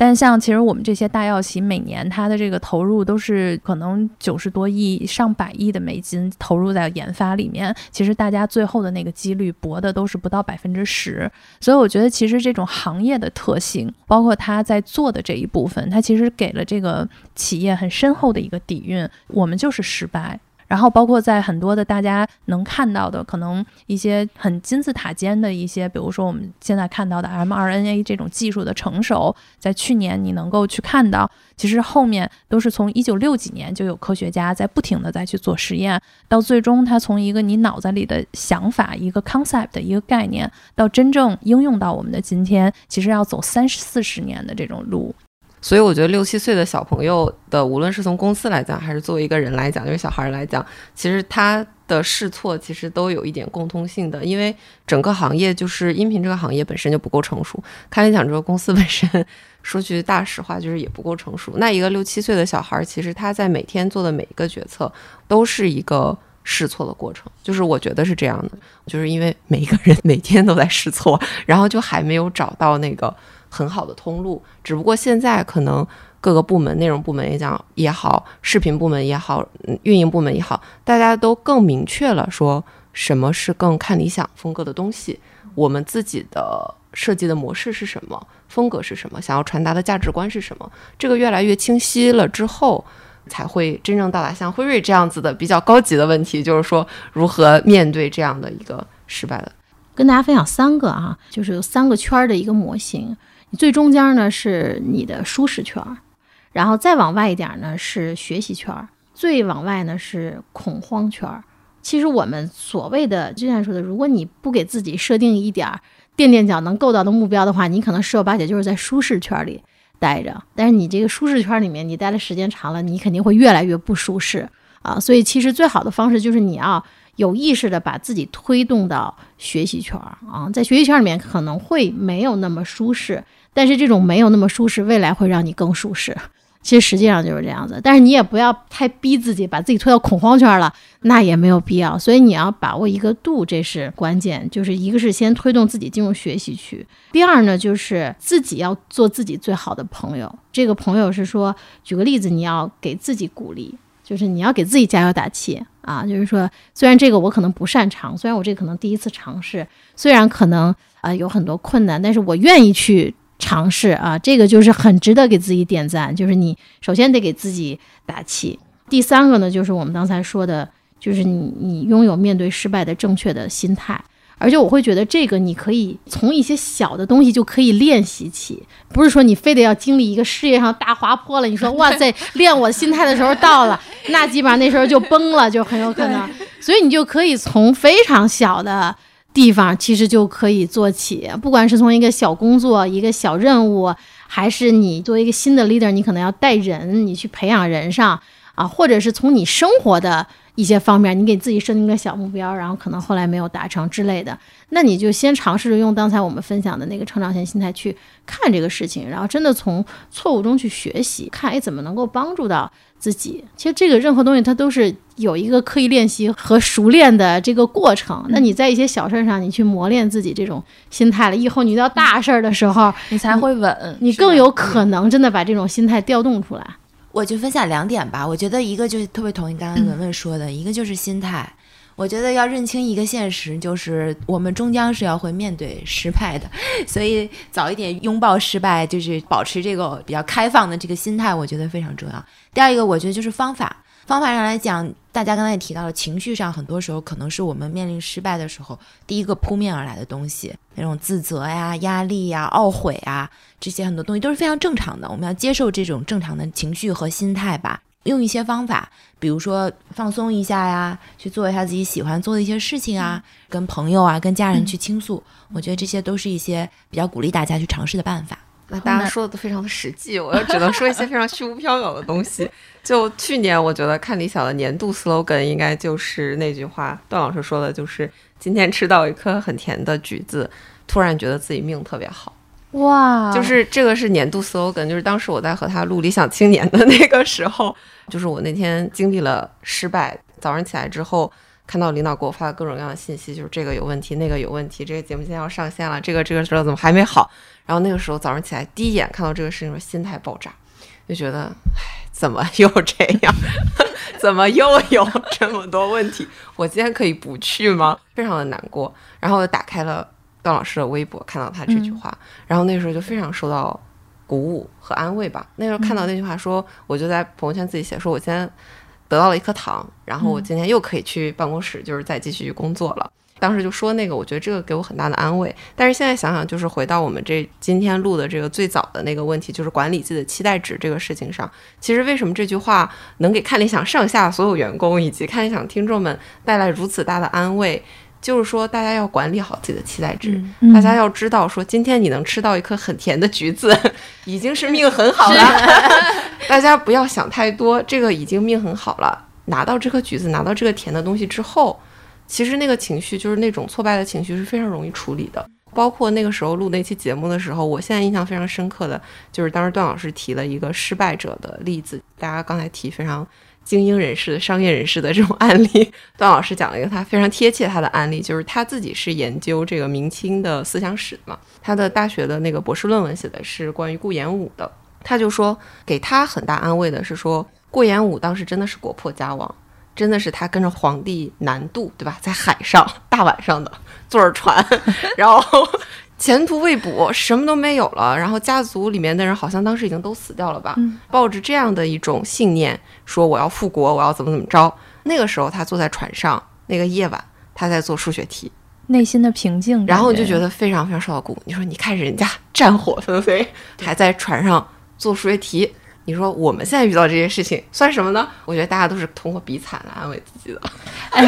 但像其实我们这些大药企，每年它的这个投入都是可能九十多亿、上百亿的美金投入在研发里面，其实大家最后的那个几率搏的都是不到百分之十。所以我觉得，其实这种行业的特性，包括它在做的这一部分，它其实给了这个企业很深厚的一个底蕴。我们就是失败。然后包括在很多的大家能看到的，可能一些很金字塔尖的一些，比如说我们现在看到的 mRNA 这种技术的成熟，在去年你能够去看到，其实后面都是从一九六几年就有科学家在不停的在去做实验，到最终它从一个你脑子里的想法，一个 concept 一个概念，到真正应用到我们的今天，其实要走三十四十年的这种路。所以我觉得六七岁的小朋友的，无论是从公司来讲，还是作为一个人来讲，就是小孩来讲，其实他的试错其实都有一点共通性的，因为整个行业就是音频这个行业本身就不够成熟，开联想这个公司本身说句大实话就是也不够成熟。那一个六七岁的小孩，其实他在每天做的每一个决策都是一个试错的过程，就是我觉得是这样的，就是因为每一个人每天都在试错，然后就还没有找到那个。很好的通路，只不过现在可能各个部门、内容部门也讲也好，视频部门也好，运营部门也好，大家都更明确了说什么是更看理想风格的东西，我们自己的设计的模式是什么，风格是什么，想要传达的价值观是什么，这个越来越清晰了之后，才会真正到达像辉瑞这样子的比较高级的问题，就是说如何面对这样的一个失败的。跟大家分享三个啊，就是三个圈儿的一个模型。最中间呢是你的舒适圈，然后再往外一点呢是学习圈，最往外呢是恐慌圈。其实我们所谓的就像说的，如果你不给自己设定一点垫垫脚能够到的目标的话，你可能十有八九就是在舒适圈里待着。但是你这个舒适圈里面，你待的时间长了，你肯定会越来越不舒适啊。所以其实最好的方式就是你要有意识的把自己推动到学习圈啊，在学习圈里面可能会没有那么舒适。但是这种没有那么舒适，未来会让你更舒适。其实实际上就是这样子，但是你也不要太逼自己，把自己推到恐慌圈了，那也没有必要。所以你要把握一个度，这是关键。就是一个是先推动自己进入学习区，第二呢，就是自己要做自己最好的朋友。这个朋友是说，举个例子，你要给自己鼓励，就是你要给自己加油打气啊。就是说，虽然这个我可能不擅长，虽然我这可能第一次尝试，虽然可能啊有很多困难，但是我愿意去。尝试啊，这个就是很值得给自己点赞。就是你首先得给自己打气。第三个呢，就是我们刚才说的，就是你你拥有面对失败的正确的心态。而且我会觉得这个你可以从一些小的东西就可以练习起，不是说你非得要经历一个事业上大滑坡了，你说哇塞，练我心态的时候到了，那基本上那时候就崩了，就很有可能。所以你就可以从非常小的。地方其实就可以做起，不管是从一个小工作、一个小任务，还是你作为一个新的 leader，你可能要带人，你去培养人上啊，或者是从你生活的一些方面，你给自己设定一个小目标，然后可能后来没有达成之类的，那你就先尝试着用刚才我们分享的那个成长型心态去看这个事情，然后真的从错误中去学习，看哎怎么能够帮助到。自己其实这个任何东西它都是有一个刻意练习和熟练的这个过程。那你在一些小事上你去磨练自己这种心态了，以后你遇到大事儿的时候你才会稳，你更有可能真的把这种心态调动出来。我就分享两点吧，我觉得一个就是特别同意刚刚文文说的，一个就是心态。我觉得要认清一个现实，就是我们终将是要会面对失败的，所以早一点拥抱失败，就是保持这个比较开放的这个心态，我觉得非常重要。第二一个，我觉得就是方法，方法上来讲，大家刚才也提到了，情绪上很多时候可能是我们面临失败的时候第一个扑面而来的东西，那种自责呀、压力呀、懊悔啊，这些很多东西都是非常正常的，我们要接受这种正常的情绪和心态吧。用一些方法，比如说放松一下呀，去做一下自己喜欢做的一些事情啊，跟朋友啊、跟家人去倾诉，我觉得这些都是一些比较鼓励大家去尝试的办法。那大家说的都非常的实际，我又只能说一些非常虚无缥缈的东西。就去年，我觉得看理想的年度 slogan 应该就是那句话，段老师说的，就是今天吃到一颗很甜的橘子，突然觉得自己命特别好。哇，就是这个是年度 slogan，就是当时我在和他录《理想青年》的那个时候，就是我那天经历了失败，早上起来之后看到领导给我发的各种各样的信息，就是这个有问题，那个有问题，这个节目今天要上线了，这个这个这怎么还没好？然后那个时候早上起来第一眼看到这个事情，心态爆炸，就觉得，唉，怎么又这样？怎么又有这么多问题？我今天可以不去吗？非常的难过，然后打开了。段老师的微博看到他这句话，然后那时候就非常受到鼓舞和安慰吧。那时候看到那句话说，我就在朋友圈自己写说，我今天得到了一颗糖，然后我今天又可以去办公室，就是再继续工作了。当时就说那个，我觉得这个给我很大的安慰。但是现在想想，就是回到我们这今天录的这个最早的那个问题，就是管理自己的期待值这个事情上，其实为什么这句话能给看理想上下所有员工以及看理想听众们带来如此大的安慰？就是说，大家要管理好自己的期待值。大家要知道，说今天你能吃到一颗很甜的橘子，已经是命很好了。大家不要想太多，这个已经命很好了。拿到这颗橘子，拿到这个甜的东西之后，其实那个情绪就是那种挫败的情绪是非常容易处理的。包括那个时候录那期节目的时候，我现在印象非常深刻的就是当时段老师提了一个失败者的例子，大家刚才提非常。精英人士的商业人士的这种案例，段老师讲了一个他非常贴切他的案例，就是他自己是研究这个明清的思想史的嘛，他的大学的那个博士论文写的是关于顾炎武的，他就说给他很大安慰的是说，顾炎武当时真的是国破家亡，真的是他跟着皇帝南渡，对吧，在海上大晚上的坐着 船，然后。前途未卜，什么都没有了。然后家族里面的人好像当时已经都死掉了吧？抱着这样的一种信念，说我要复国，我要怎么怎么着。那个时候他坐在船上，那个夜晚他在做数学题，内心的平静，然后就觉得非常非常受到鼓舞。你说，你看人家 战火纷飞，还在船上做数学题。你说我们现在遇到这些事情算什么呢？我觉得大家都是通过比惨来安慰自己的。哎，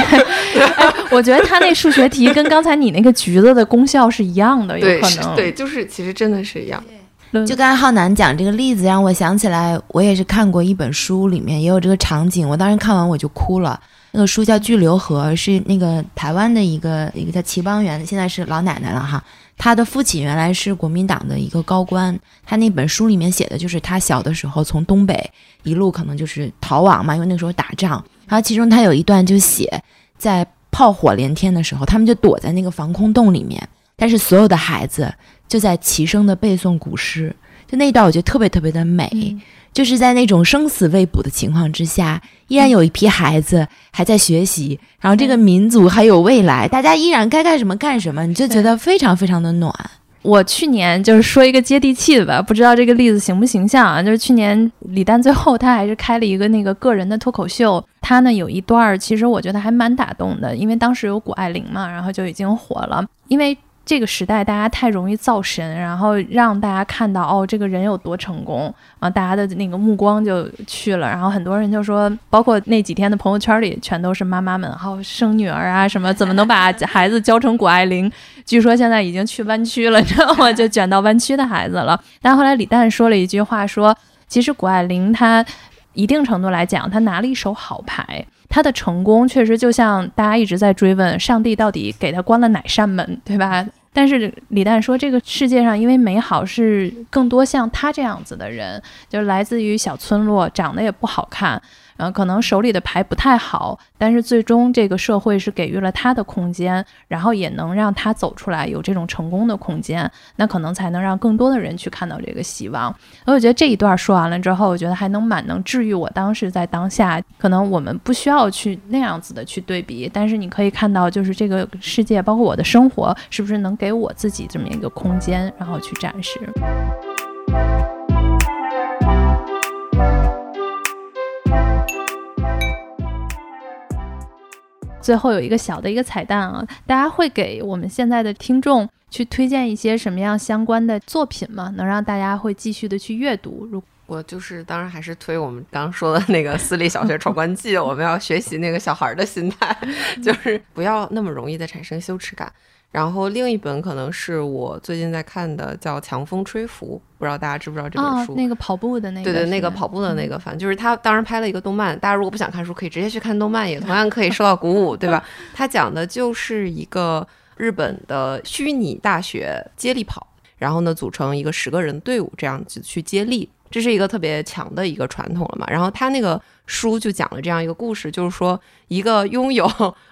我觉得他那数学题跟刚才你那个橘子的功效是一样的，有可能。对，就是其实真的是一样。就刚才浩南讲这个例子，让我想起来，我也是看过一本书，里面也有这个场景。我当时看完我就哭了。那个书叫《巨流河》，是那个台湾的一个一个叫齐邦媛，现在是老奶奶了哈。他的父亲原来是国民党的一个高官，他那本书里面写的就是他小的时候从东北一路可能就是逃亡嘛，因为那时候打仗。然后其中他有一段就写，在炮火连天的时候，他们就躲在那个防空洞里面，但是所有的孩子就在齐声的背诵古诗，就那一段我觉得特别特别的美。嗯就是在那种生死未卜的情况之下，依然有一批孩子还在学习，然后这个民族还有未来，大家依然该干什么干什么，你就觉得非常非常的暖。我去年就是说一个接地气的吧，不知道这个例子形不形象啊？就是去年李诞最后他还是开了一个那个个人的脱口秀，他呢有一段儿其实我觉得还蛮打动的，因为当时有谷爱凌嘛，然后就已经火了，因为。这个时代，大家太容易造神，然后让大家看到哦，这个人有多成功啊，大家的那个目光就去了。然后很多人就说，包括那几天的朋友圈里，全都是妈妈们，还有生女儿啊什么，怎么能把孩子教成谷爱凌？据说现在已经去湾区了，你知道吗？就卷到湾区的孩子了。但后来李诞说了一句话，说其实谷爱凌她一定程度来讲，她拿了一手好牌。他的成功确实就像大家一直在追问，上帝到底给他关了哪扇门，对吧？但是李诞说，这个世界上因为美好是更多像他这样子的人，就是来自于小村落，长得也不好看。可能手里的牌不太好，但是最终这个社会是给予了他的空间，然后也能让他走出来，有这种成功的空间，那可能才能让更多的人去看到这个希望。所以我觉得这一段说完了之后，我觉得还能蛮能治愈我当时在当下，可能我们不需要去那样子的去对比，但是你可以看到，就是这个世界，包括我的生活，是不是能给我自己这么一个空间，然后去展示。最后有一个小的一个彩蛋啊，大家会给我们现在的听众去推荐一些什么样相关的作品吗？能让大家会继续的去阅读？如我就是当然还是推我们刚刚说的那个私立小学闯关记，我们要学习那个小孩的心态，就是不要那么容易的产生羞耻感。然后另一本可能是我最近在看的，叫《强风吹拂》，不知道大家知不知道这本书？哦、那个跑步的那个，对对，那个跑步的那个，反正就是他当时拍了一个动漫。大家如果不想看书，可以直接去看动漫，也同样可以受到鼓舞，对吧？他讲的就是一个日本的虚拟大学接力跑，然后呢组成一个十个人队伍，这样子去接力，这是一个特别强的一个传统了嘛。然后他那个书就讲了这样一个故事，就是说一个拥有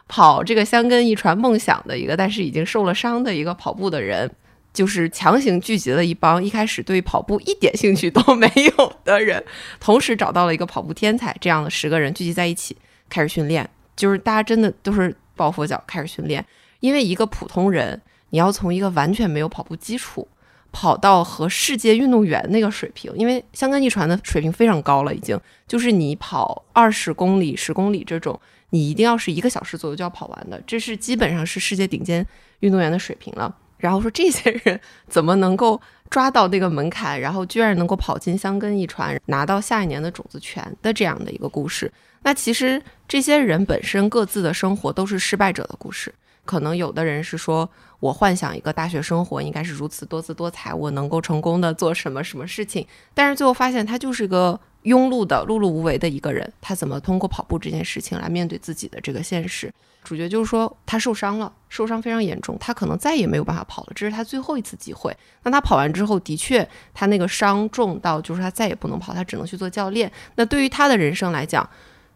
跑这个香根一传梦想的一个，但是已经受了伤的一个跑步的人，就是强行聚集了一帮一开始对跑步一点兴趣都没有的人，同时找到了一个跑步天才，这样的十个人聚集在一起开始训练，就是大家真的都是抱佛脚开始训练，因为一个普通人，你要从一个完全没有跑步基础。跑到和世界运动员那个水平，因为香根一传的水平非常高了，已经就是你跑二十公里、十公里这种，你一定要是一个小时左右就要跑完的，这是基本上是世界顶尖运动员的水平了。然后说这些人怎么能够抓到那个门槛，然后居然能够跑进香根一传，拿到下一年的种子权的这样的一个故事。那其实这些人本身各自的生活都是失败者的故事。可能有的人是说，我幻想一个大学生活应该是如此多姿多彩，我能够成功的做什么什么事情，但是最后发现他就是个庸碌的、碌碌无为的一个人。他怎么通过跑步这件事情来面对自己的这个现实？主角就是说他受伤了，受伤非常严重，他可能再也没有办法跑了，这是他最后一次机会。那他跑完之后，的确他那个伤重到就是他再也不能跑，他只能去做教练。那对于他的人生来讲，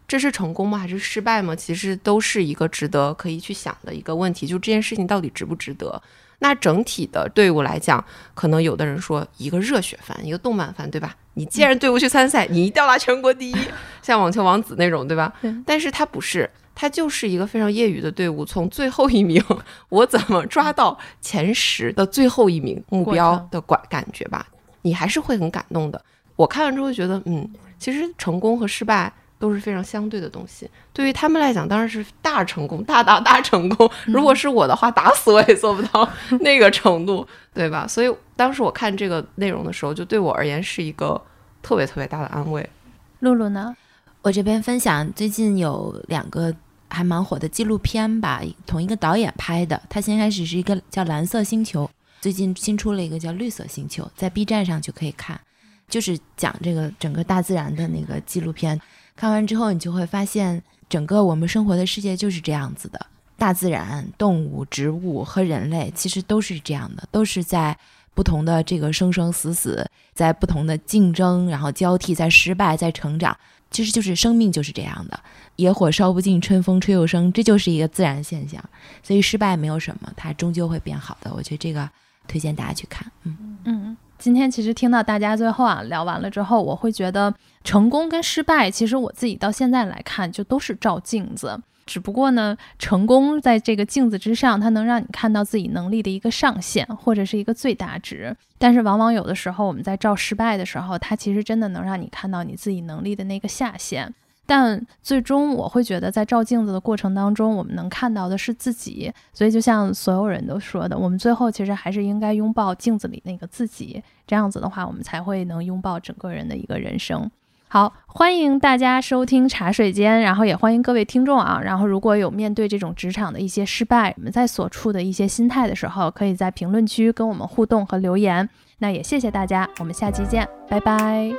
这是成功吗？还是失败吗？其实都是一个值得可以去想的一个问题。就这件事情到底值不值得？那整体的队伍来讲，可能有的人说一个热血番，一个动漫番，对吧？你既然队伍去参赛，你一定要拿全国第一，像网球王子那种，对吧？但是他不是，他就是一个非常业余的队伍，从最后一名，我怎么抓到前十的最后一名目标的感感觉吧？你还是会很感动的。我看完之后觉得，嗯，其实成功和失败。都是非常相对的东西，对于他们来讲当然是大成功，大大大成功。如果是我的话，打死我也做不到那个程度，对吧？所以当时我看这个内容的时候，就对我而言是一个特别特别大的安慰。露露呢？我这边分享最近有两个还蛮火的纪录片吧，同一个导演拍的。他先开始是一个叫《蓝色星球》，最近新出了一个叫《绿色星球》，在 B 站上就可以看，就是讲这个整个大自然的那个纪录片。看完之后，你就会发现，整个我们生活的世界就是这样子的。大自然、动物、植物和人类其实都是这样的，都是在不同的这个生生死死，在不同的竞争，然后交替，在失败，在成长。其实就是生命就是这样的，野火烧不尽，春风吹又生，这就是一个自然现象。所以失败没有什么，它终究会变好的。我觉得这个推荐大家去看。嗯嗯，今天其实听到大家最后啊聊完了之后，我会觉得成功跟失败，其实我自己到现在来看，就都是照镜子。只不过呢，成功在这个镜子之上，它能让你看到自己能力的一个上限，或者是一个最大值。但是往往有的时候，我们在照失败的时候，它其实真的能让你看到你自己能力的那个下限。但最终，我会觉得在照镜子的过程当中，我们能看到的是自己。所以，就像所有人都说的，我们最后其实还是应该拥抱镜子里那个自己。这样子的话，我们才会能拥抱整个人的一个人生。好，欢迎大家收听茶水间，然后也欢迎各位听众啊。然后如果有面对这种职场的一些失败，我们在所处的一些心态的时候，可以在评论区跟我们互动和留言。那也谢谢大家，我们下期见，拜拜。